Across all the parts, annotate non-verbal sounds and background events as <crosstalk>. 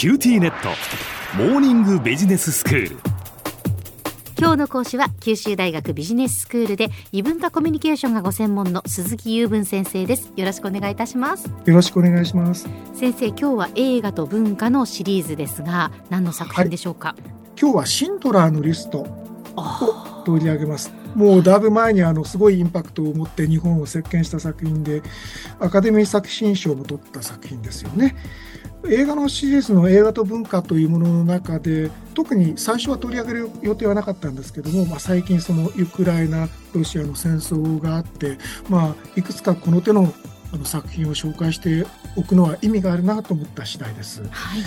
QTnet。モーニングビジネススクール。今日の講師は九州大学ビジネススクールで異文化コミュニケーションがご専門の鈴木右文先生です。よろしくお願いいたします。よろしくお願いします。先生今日は映画と文化のシリーズですが何の作品でしょうか、はい、今日はシンドラーのリストを取り上げます。もうだいぶ前にあのすごいインパクトを持って日本を席巻した作品でアカデミー作品賞も取った作品ですよね。映画のシリーズの映画と文化というものの中で特に最初は取り上げる予定はなかったんですけども、まあ、最近そのウクライナロシアの戦争があって、まあ、いくつかこの手のあの作品を紹介しておくのは意味があるなと思った次第です。はい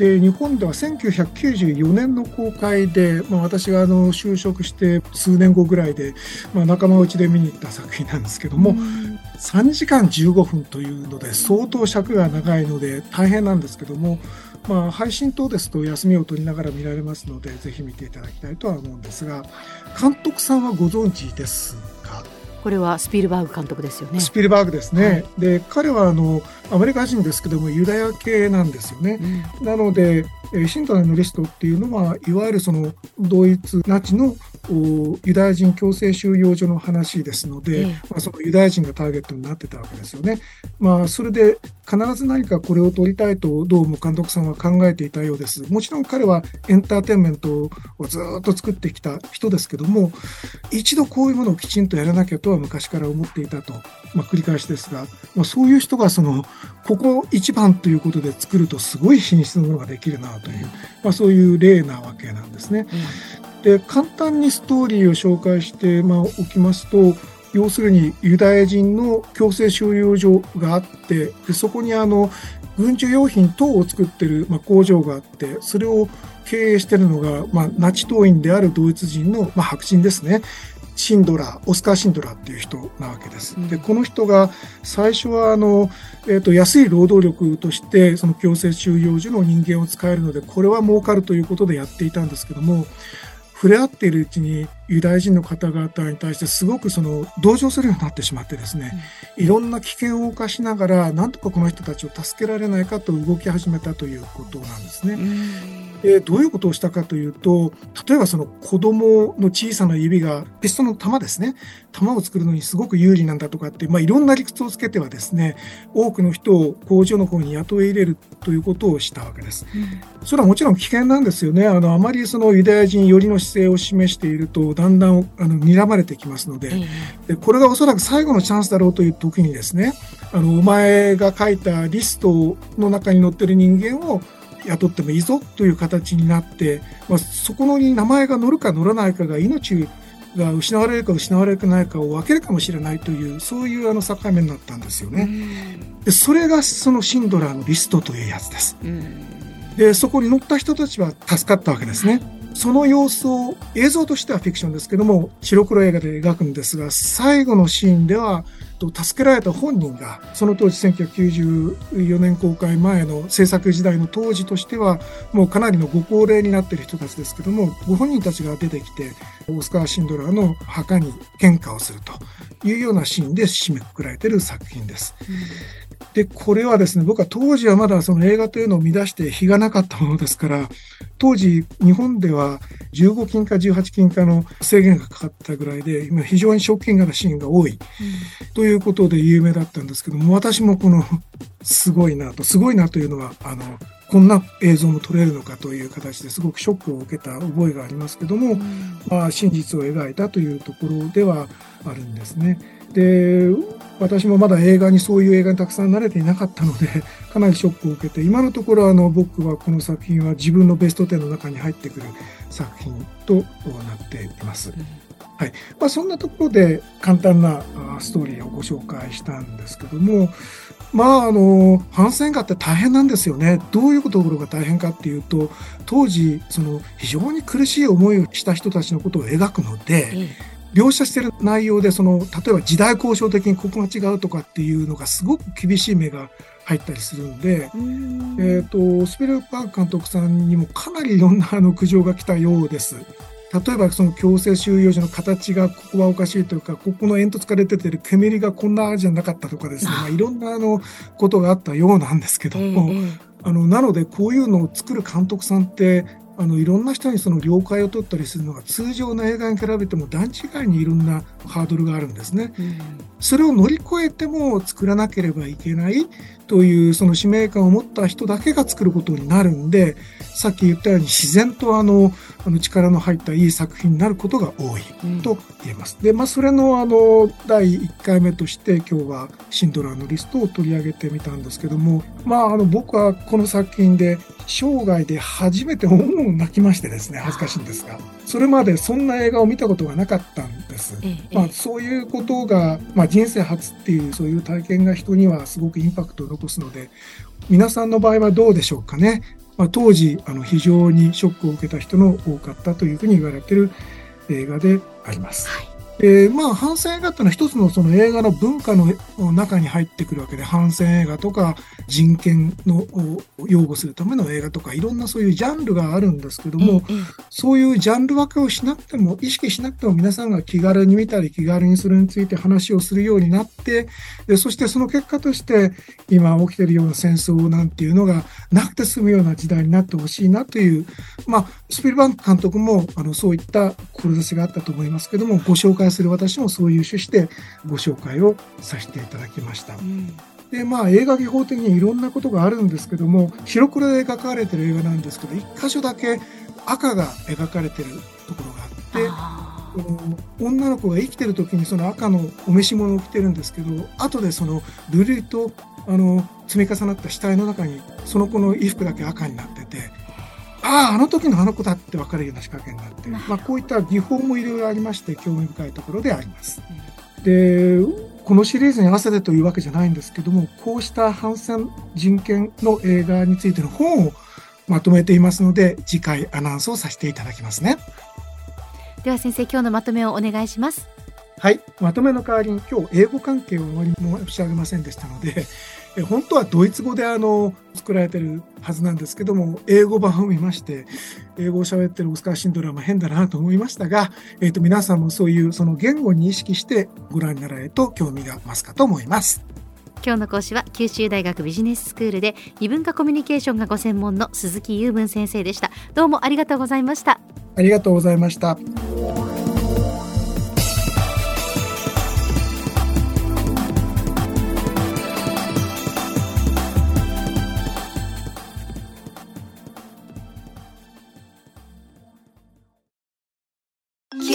で日本では1994年の公開で、まあ、私があの就職して数年後ぐらいで、まあ、仲間内で見に行った作品なんですけども、3時間15分というので相当尺が長いので大変なんですけども、まあ、配信等ですと休みを取りながら見られますのでぜひ見ていただきたいとは思うんですが監督さんはご存知ですか？これはスピルバーグ監督ですよね。スピルバーグですね。はい、で彼はあのアメリカ人ですけどもユダヤ系なんですよね。うん、なので、えシントラのリストっていうのはいわゆるそのドイツナチのユダヤ人強制収容所の話ですので、まあ、そのユダヤ人がターゲットになってたわけですよね。まあ、それで必ず何かこれを撮りたいとどうも監督さんは考えていたようです。もちろん彼はエンターテインメントをずっと作ってきた人ですけども一度こういうものをきちんとやらなきゃとは昔から思っていたと、まあ、繰り返しですが、まあ、そういう人がそのここ一番ということで作るとすごい品質のものができるなという、まあ、そういう例なわけなんですね。で簡単にストーリーを紹介して、まあ、おきますと要するにユダヤ人の強制収容所があってでそこにあの軍需用品等を作ってる、まあ、工場があってそれを経営してるのが、まあ、ナチ党員であるドイツ人の、まあ、白人ですねシンドラーオスカー・シンドラーっていう人なわけです。でこの人が最初はあの、えーと、安い労働力としてその強制収容所の人間を使えるのでこれは儲かるということでやっていたんですけども触れ合っているうちにユダヤ人の方々に対してすごくその同情するようになってしまってですね、いろんな危険を冒しながらなんとかこの人たちを助けられないかと動き始めたということなんですね。でどういうことをしたかというと例えばその子供の小さな指がピストの弾ですね弾を作るのにすごく有利なんだとかって、まあ、いろんな理屈をつけてはですね多くの人を工場の方に雇い入れるということをしたわけです。うん、それはもちろん危険なんですよね。あのあまりそのユダヤ人寄りの姿勢を示しているとだんだんあの睨まれてきますのででこれがおそらく最後のチャンスだろうという時にですねあのお前が書いたリストの中に載ってる人間を雇ってもいいぞという形になって、まあ、そこに名前が載るか載らないかが命が失われるか失われないかを分けるかもしれないというそういうあの境目になったんですよね。でそれがそのシンドラーのリストというやつです。でそこに載った人たちは助かったわけですね。その様子を映像としてはフィクションですけども白黒映画で描くんですが最後のシーンでは助けられた本人がその当時1994年公開前の制作時代の当時としてはもうかなりのご高齢になっている人たちですけどもご本人たちが出てきてオスカー・シンドラーの墓に献花をするというようなシーンで締めくくられている作品です。うんで、これはですね、僕は当時はまだその映画というのを乱して日がなかったものですから、当時日本では15金か18金かの制限がかかったぐらいで、今非常にショッキングなシーンが多い、ということで有名だったんですけども、私もこのすごいなと、すごいなというのは、あの、こんな映像も撮れるのかという形ですごくショックを受けた覚えがありますけども、まあ、真実を描いたというところではあるんですね。で私もまだ映画にそういう映画にたくさん慣れていなかったので <laughs> かなりショックを受けて今のところあの僕はこの作品は自分のベスト10の中に入ってくる作品となっています。はい。まあ、そんなところで簡単なストーリーをご紹介したんですけどもまああの反戦画って大変なんですよね。どういうところが大変かっていうと当時その非常に苦しい思いをした人たちのことを描くので、描写してる内容でその例えば時代交渉的にここが違うとかっていうのがすごく厳しい目が入ったりするんで、えーと、スピルバーグ監督さんにもかなりいろんなあの苦情が来たようです。例えばその強制収容所の形がここはおかしいというかここの煙突から出てる煙がこんなじゃなかったとかですね、<laughs> まあ、いろんなあのことがあったようなんですけども、あのなのでこういうのを作る監督さんってあのいろんな人にその了解を取ったりするのが通常の映画に比べても段違いにいろんなハードルがあるんですね。うん、それを乗り越えても作らなければいけないというその使命感を持った人だけが作ることになるんでさっき言ったように自然とあのあの力の入ったいい作品になることが多いと言えます。うん、でまあそれのあの第1回目として今日はシンドラーのリストを取り上げてみたんですけどもまああの僕はこの作品で生涯で初めて思う泣きましてですね恥ずかしいんですがそれまでそんな映画を見たことがなかったんええ、まあ、そういうことが、まあ、人生初っていうそういう体験が人にはすごくインパクトを残すので皆さんの場合はどうでしょうかね、まあ、当時あの非常にショックを受けた人の多かったというふうに言われている映画であります。はいえー、まあ、反戦映画っていうのは一つのその映画の文化の中に入ってくるわけで、反戦映画とか人権のを擁護するための映画とか、いろんなそういうジャンルがあるんですけども、うんうん、そういうジャンル分けをしなくても、意識しなくても皆さんが気軽に見たり気軽にそれについて話をするようになって、でそしてその結果として、今起きてるような戦争なんていうのがなくて済むような時代になってほしいなという、まあ、スピルバンク監督もあのそういった志があったと思いますけども、ご紹介する私もそういう趣旨でご紹介をさせていただきました。うんでまあ映画技法的にいろんなことがあるんですけども白黒で描かれてる映画なんですけど一箇所だけ赤が描かれてるところがあって女の子が生きてる時にその赤のお召し物を着てるんですけど後でそのルルとあの積み重なった死体の中にその子の衣服だけ赤になっててあああの時のあの子だって分かるような仕掛けになってまあ、こういった技法もいろいろありまして興味深いところであります。でこのシリーズに合わせてというわけじゃないんですけどもこうした反戦人権の映画についての本をまとめていますので次回アナウンスをさせていただきますね。では先生今日のまとめをお願いします。はい。まとめの代わりに今日英語関係をあまり申し上げませんでしたので本当はドイツ語であの作られてるはずなんですけども英語版を見まして英語を喋ってるオスカー・シンドラーも変だなと思いましたが、えー、と皆さんもそういうその言語に意識してご覧になられると興味が増すかと思います。今日の講師は九州大学ビジネススクールで異文化コミュニケーションがご専門の鈴木雄文先生でした。どうもありがとうございました。ありがとうございました